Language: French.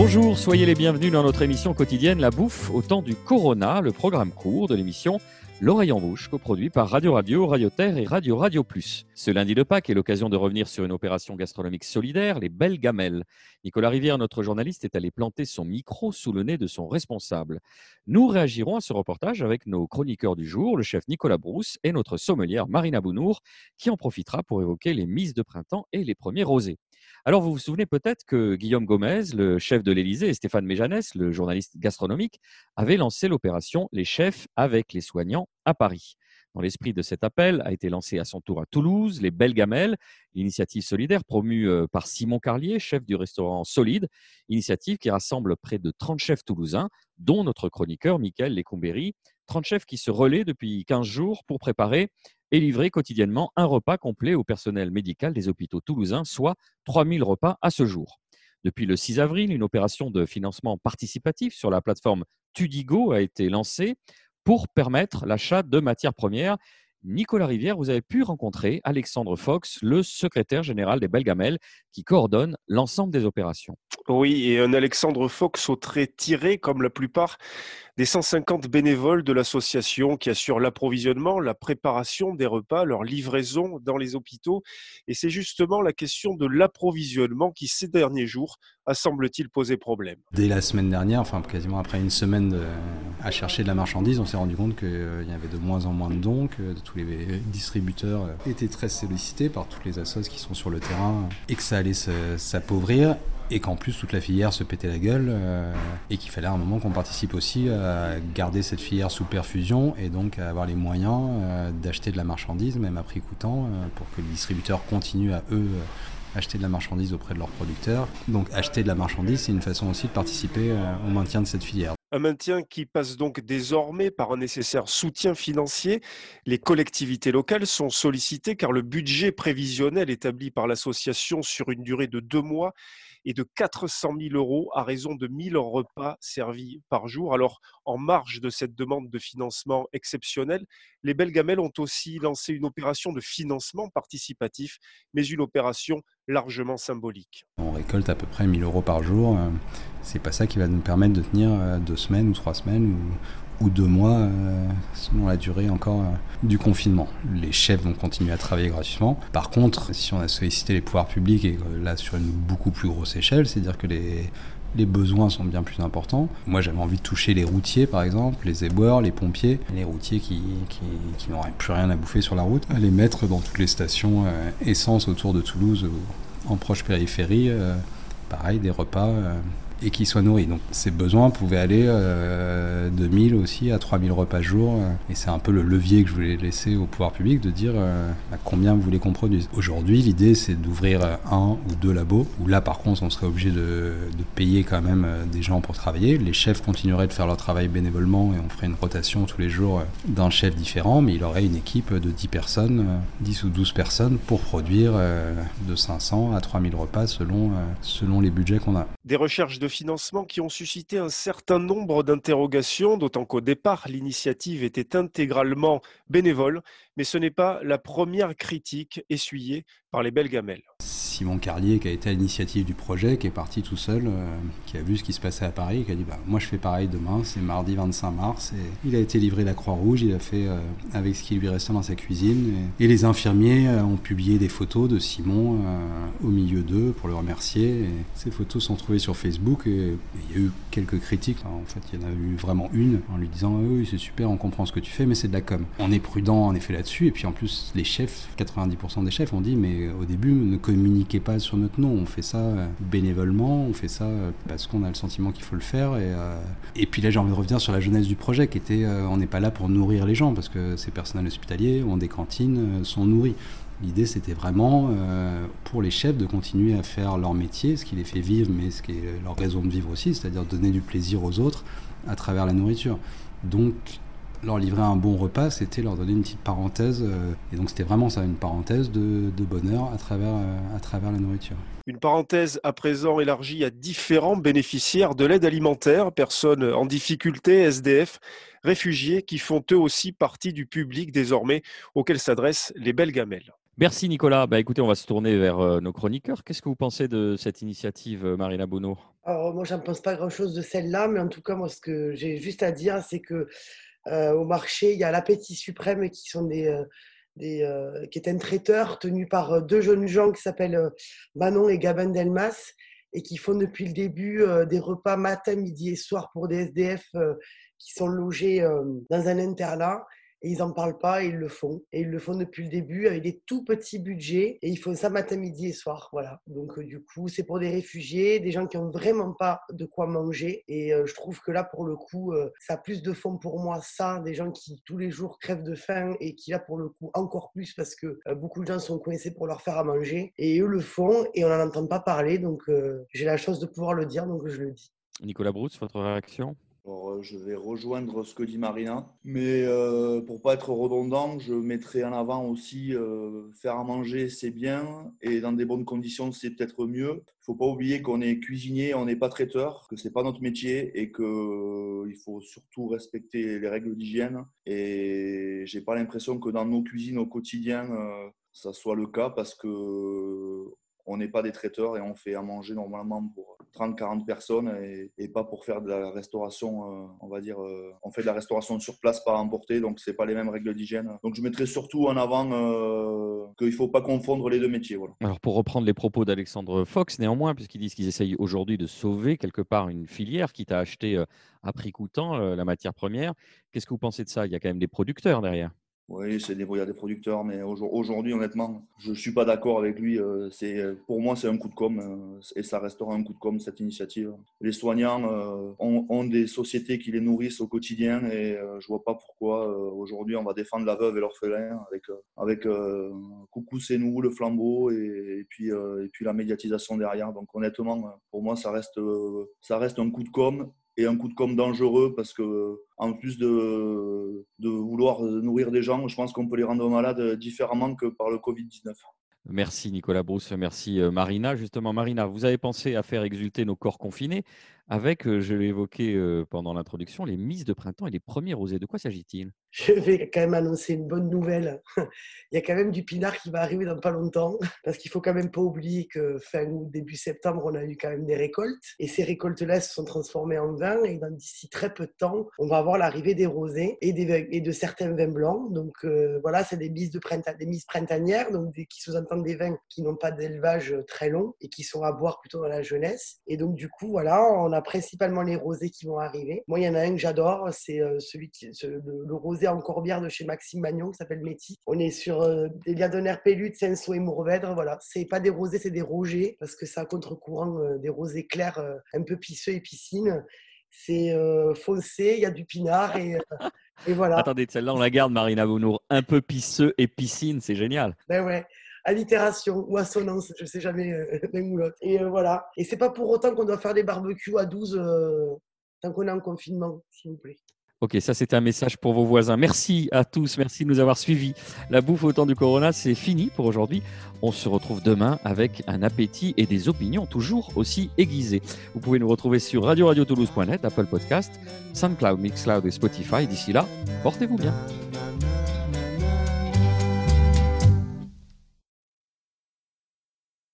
Bonjour, soyez les bienvenus dans notre émission quotidienne La Bouffe au temps du Corona, le programme court de l'émission L'oreille en bouche, coproduit par Radio Radio, Radio Terre et Radio Radio Plus. Ce lundi de Pâques est l'occasion de revenir sur une opération gastronomique solidaire, les belles gamelles. Nicolas Rivière, notre journaliste, est allé planter son micro sous le nez de son responsable. Nous réagirons à ce reportage avec nos chroniqueurs du jour, le chef Nicolas Brousse et notre sommelière Marina Bounour, qui en profitera pour évoquer les mises de printemps et les premiers rosés. Alors, vous vous souvenez peut-être que Guillaume Gomez, le chef de l'Élysée, et Stéphane Méjanès, le journaliste gastronomique, avaient lancé l'opération Les chefs avec les soignants à Paris. Dans l'esprit de cet appel a été lancé à son tour à Toulouse les Belles Gamelles, l'initiative solidaire promue euh, par Simon Carlier, chef du restaurant Solide, initiative qui rassemble près de 30 chefs toulousains, dont notre chroniqueur Michael Lecombéry, 30 chefs qui se relaient depuis 15 jours pour préparer et livrer quotidiennement un repas complet au personnel médical des hôpitaux toulousains, soit 3000 repas à ce jour. Depuis le 6 avril, une opération de financement participatif sur la plateforme Tudigo a été lancée pour permettre l'achat de matières premières. Nicolas Rivière, vous avez pu rencontrer Alexandre Fox, le secrétaire général des Belgamelles, qui coordonne l'ensemble des opérations. Oui, et un Alexandre Fox au trait tiré, comme la plupart des 150 bénévoles de l'association qui assurent l'approvisionnement, la préparation des repas, leur livraison dans les hôpitaux. Et c'est justement la question de l'approvisionnement qui, ces derniers jours, semble-t-il posé problème. Dès la semaine dernière, enfin quasiment après une semaine à chercher de la marchandise, on s'est rendu compte qu'il y avait de moins en moins de dons, que tous les distributeurs étaient très sollicités par toutes les assos qui sont sur le terrain et que ça allait s'appauvrir et qu'en plus toute la filière se pétait la gueule euh, et qu'il fallait à un moment qu'on participe aussi à garder cette filière sous perfusion et donc à avoir les moyens euh, d'acheter de la marchandise même à prix coûtant euh, pour que les distributeurs continuent à eux acheter de la marchandise auprès de leurs producteurs. Donc acheter de la marchandise, c'est une façon aussi de participer au maintien de cette filière. Un maintien qui passe donc désormais par un nécessaire soutien financier. Les collectivités locales sont sollicitées car le budget prévisionnel établi par l'association sur une durée de deux mois et de 400 000 euros à raison de 1000 repas servis par jour. Alors, en marge de cette demande de financement exceptionnel, les Belgamelles ont aussi lancé une opération de financement participatif, mais une opération largement symbolique. On récolte à peu près 1000 euros par jour. Euh, c'est pas ça qui va nous permettre de tenir euh, deux semaines ou trois semaines ou deux mois euh, selon la durée encore euh, du confinement. Les chefs vont continuer à travailler gratuitement. Par contre, si on a sollicité les pouvoirs publics et là sur une beaucoup plus grosse échelle, c'est-à-dire que les, besoins sont bien plus importants. Moi, j'avais envie de toucher les routiers, par exemple, les éboueurs, les pompiers, les routiers qui, n'auraient plus rien à bouffer sur la route, à les mettre dans toutes les stations euh, essence autour de Toulouse ou en proche périphérie. pareil, des repas et qui soit nourri. Donc ces besoins pouvaient aller euh, de 1000 aussi à 3000 repas jour. Euh, et c'est un peu le levier que je voulais laisser au pouvoir public de dire euh, combien vous voulez qu'on produise. Aujourd'hui, l'idée c'est d'ouvrir un ou deux labos, où là par contre on serait obligé de, payer quand même des gens pour travailler. Les chefs continueraient de faire leur travail bénévolement et on ferait une rotation tous les jours d'un chef différent, mais il aurait une équipe de 10 personnes, 10 ou 12 personnes pour produire de 500 à 3000 repas selon, selon les budgets qu'on a. Des recherches de financement qui ont suscité un certain nombre d'interrogations, d'autant qu'au départ, l'initiative était intégralement bénévole, mais ce n'est pas la première critique essuyée par les belles gamelles. Simon Carlier, qui a été à l'initiative du projet, qui est parti tout seul, euh, qui a vu ce qui se passait à Paris, qui a dit bah, Moi je fais pareil demain, c'est mardi 25 mars. Il a été livré la Croix-Rouge, il a fait euh, avec ce qui lui restait dans sa cuisine. Et, les infirmiers euh, ont publié des photos de Simon au milieu d'eux pour le remercier. Ces photos sont trouvées sur Facebook et il y a eu quelques critiques. en fait, il y en a eu vraiment une en lui disant ah Oui, c'est super, on comprend ce que tu fais, mais c'est de la com. On est prudent en effet là-dessus. Et puis en plus, les chefs, 90% des chefs ont dit Mais au début, ne communiquez pas sur notre nom. On fait ça euh, bénévolement, on fait ça euh, parce qu'on a le sentiment qu'il faut le faire. Et, euh, et puis là, j'ai envie de revenir sur la jeunesse du projet, qui était on n'est pas là pour nourrir les gens, parce que ces personnels hospitaliers ont des cantines, sont nourris. L'idée, c'était vraiment pour les chefs de continuer à faire leur métier, ce qui les fait vivre, mais ce qui est leur raison de vivre aussi, c'est-à-dire donner du plaisir aux autres à travers la nourriture. Donc, leur livrer un bon repas, c'était leur donner une petite parenthèse. Euh, et donc c'était vraiment ça, une parenthèse de, bonheur à travers, euh, à travers la nourriture. Une parenthèse à présent élargie à différents bénéficiaires de l'aide alimentaire, personnes en difficulté, SDF, réfugiés, qui font eux aussi partie du public désormais auquel s'adressent les belles gamelles. Merci Nicolas. Bah, écoutez, on va se tourner vers euh, nos chroniqueurs. Qu'est-ce que vous pensez de cette initiative, Marina Bono? Alors, moi, j'en pense pas grand-chose de celle-là, mais en tout cas, moi, ce que j'ai juste à dire, c'est que euh, au marché, il y a l'appétit suprême qui sont des, des qui est un traiteur tenu par deux jeunes gens qui s'appellent Manon et Gabin Delmas et qui font depuis le début des repas matin, midi et soir pour des SDF qui sont logés dans un internat et ils n'en parlent pas et ils le font. Et ils le font depuis le début avec des tout petits budgets et ils font ça matin, midi et soir. Voilà. Donc, euh, du coup, c'est pour des réfugiés, des gens qui n'ont vraiment pas de quoi manger. Et euh, je trouve que là, pour le coup, euh, ça a plus de fond pour moi, ça, des gens qui tous les jours crèvent de faim et qui, là, pour le coup, encore plus parce que beaucoup de gens sont coincés pour leur faire à manger. Et eux le font et on n'en entend pas parler. Donc, j'ai la chance de pouvoir le dire, donc je le dis. Nicolas Brousse, votre réaction? Euh, je vais rejoindre ce que dit Marina, mais euh, pour pas être redondant, je mettrai en avant aussi euh, faire à manger, c'est bien, et dans des bonnes conditions, c'est peut-être mieux. Il faut pas oublier qu'on est cuisinier, on n'est pas traiteur, que c'est pas notre métier, et que il faut surtout respecter les règles d'hygiène. Et j'ai pas l'impression que dans nos cuisines au quotidien, ça soit le cas, parce que on n'est pas des traiteurs et on fait à manger normalement pour 30-40 personnes et, pas pour faire de la restauration, euh, on va dire, euh, on fait de la restauration sur place, pas emporter, donc c'est pas les mêmes règles d'hygiène. Donc je mettrais surtout en avant euh, qu'il faut pas confondre les deux métiers. Alors pour reprendre les propos d'Alexandre Fox, néanmoins, puisqu'ils disent qu'ils essayent aujourd'hui de sauver quelque part une filière qui t'a acheté à prix coûtant la matière première, qu'est-ce que vous pensez de ça? Il y a quand même des producteurs derrière. Oui, c'est des, a des producteurs, mais aujourd'hui, honnêtement, je ne suis pas d'accord avec lui. Euh, pour moi, c'est un coup de com' euh, et ça restera un coup de com' cette initiative. Les soignants euh, ont, des sociétés qui les nourrissent au quotidien et je ne vois pas pourquoi aujourd'hui on va défendre la veuve et l'orphelin avec, avec Coucou c'est nous, le flambeau et, puis, et puis la médiatisation derrière. Donc honnêtement, pour moi, ça reste, ça reste un coup de com' et un coup de com' dangereux parce que en plus de, vouloir nourrir des gens, je pense qu'on peut les rendre malades différemment que par le Covid-19. Merci Nicolas Brousse, merci euh, Marina. Justement, Marina, vous avez pensé à faire exulter nos corps confinés avec, je l'ai évoqué pendant l'introduction, les mises de printemps et les premiers rosés. De quoi s'agit-il? Je vais quand même annoncer une bonne nouvelle. Il y a quand même du pinard qui va arriver dans pas longtemps, parce qu'il faut quand même pas oublier que fin août, début septembre, on a eu quand même des récoltes. Et ces récoltes-là se sont transformées en vin. Et d'ici très peu de temps, on va avoir l'arrivée des rosés et, de certains vins blancs. Donc voilà, c'est des mises, de printemps, des mises printanières, donc qui sous-entendent des vins qui n'ont pas d'élevage très long et qui sont à boire plutôt dans la jeunesse. Et donc du coup, voilà, on a principalement les rosés qui vont arriver. Moi, il y en a un que j'adore, c'est euh, celui qui, le, rosé en corbière de chez Maxime Magnon qui s'appelle Métis. On est sur euh, des Liadonner Pellude, Senso et Mourvèdre. Voilà, c'est pas des rosés, c'est des rogers parce que c'est à contre-courant euh, des rosés clairs, un peu pisseux et piscine. C'est foncé, il y a du pinard et. Et voilà. Attendez, celle-là, on la garde, Marina Bounour. Un peu pisseux et piscine, c'est génial. Ben ouais allitération ou assonance, je sais jamais euh, l'un ou. Et euh, voilà. Et c'est pas pour autant qu'on doit faire des barbecues à 12 euh, tant qu'on est en confinement, s'il vous plaît. Ok, ça c'était un message pour vos voisins. Merci à tous, merci de nous avoir suivis. La bouffe au temps du corona, c'est fini pour aujourd'hui. On se retrouve demain avec un appétit et des opinions toujours aussi aiguisées. Vous pouvez nous retrouver sur radio-radio-toulouse.net, Apple Podcast, SoundCloud, Mixcloud et Spotify. D'ici là, portez-vous bien.